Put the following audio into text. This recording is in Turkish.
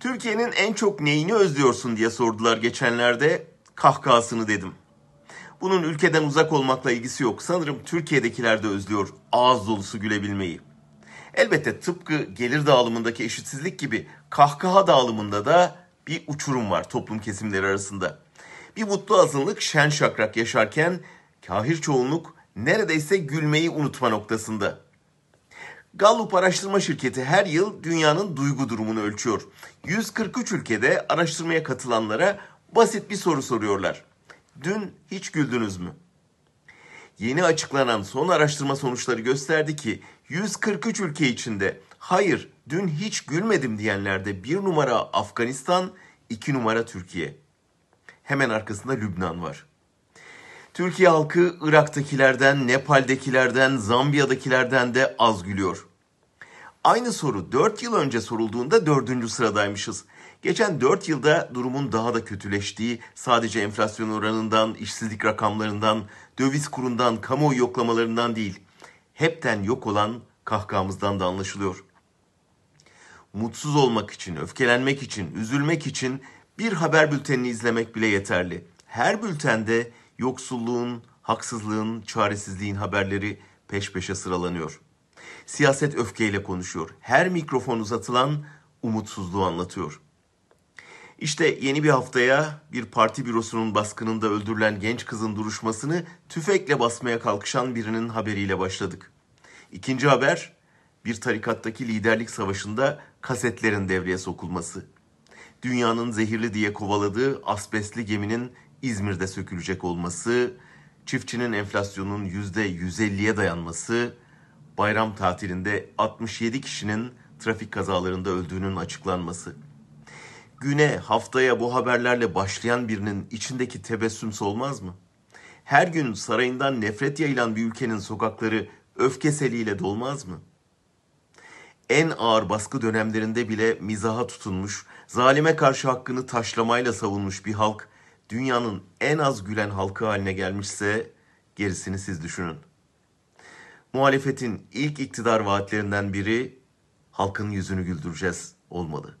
Türkiye'nin en çok neyini özlüyorsun diye sordular geçenlerde. Kahkahasını dedim. Bunun ülkeden uzak olmakla ilgisi yok. Sanırım Türkiye'dekiler de özlüyor ağız dolusu gülebilmeyi. Elbette tıpkı gelir dağılımındaki eşitsizlik gibi kahkaha dağılımında da bir uçurum var toplum kesimleri arasında. Bir mutlu azınlık şen şakrak yaşarken kahir çoğunluk neredeyse gülmeyi unutma noktasında. Gallup araştırma şirketi her yıl dünyanın duygu durumunu ölçüyor. 143 ülkede araştırmaya katılanlara basit bir soru soruyorlar. Dün hiç güldünüz mü? Yeni açıklanan son araştırma sonuçları gösterdi ki 143 ülke içinde hayır dün hiç gülmedim diyenlerde bir numara Afganistan, iki numara Türkiye. Hemen arkasında Lübnan var. Türkiye halkı Irak'takilerden, Nepal'dekilerden, Zambiya'dakilerden de az gülüyor. Aynı soru 4 yıl önce sorulduğunda 4. sıradaymışız. Geçen 4 yılda durumun daha da kötüleştiği sadece enflasyon oranından, işsizlik rakamlarından, döviz kurundan, kamuoyu yoklamalarından değil, hepten yok olan kahkahamızdan da anlaşılıyor. Mutsuz olmak için, öfkelenmek için, üzülmek için bir haber bültenini izlemek bile yeterli. Her bültende yoksulluğun, haksızlığın, çaresizliğin haberleri peş peşe sıralanıyor. Siyaset öfkeyle konuşuyor. Her mikrofon uzatılan umutsuzluğu anlatıyor. İşte yeni bir haftaya bir parti bürosunun baskınında öldürülen genç kızın duruşmasını tüfekle basmaya kalkışan birinin haberiyle başladık. İkinci haber bir tarikattaki liderlik savaşında kasetlerin devreye sokulması. Dünyanın zehirli diye kovaladığı asbestli geminin İzmir'de sökülecek olması, çiftçinin enflasyonun %150'ye dayanması, bayram tatilinde 67 kişinin trafik kazalarında öldüğünün açıklanması. Güne, haftaya bu haberlerle başlayan birinin içindeki tebessüm solmaz mı? Her gün sarayından nefret yayılan bir ülkenin sokakları öfke seliyle dolmaz mı? En ağır baskı dönemlerinde bile mizaha tutunmuş, zalime karşı hakkını taşlamayla savunmuş bir halk, dünyanın en az gülen halkı haline gelmişse gerisini siz düşünün. Muhalefetin ilk iktidar vaatlerinden biri halkın yüzünü güldüreceğiz olmalı.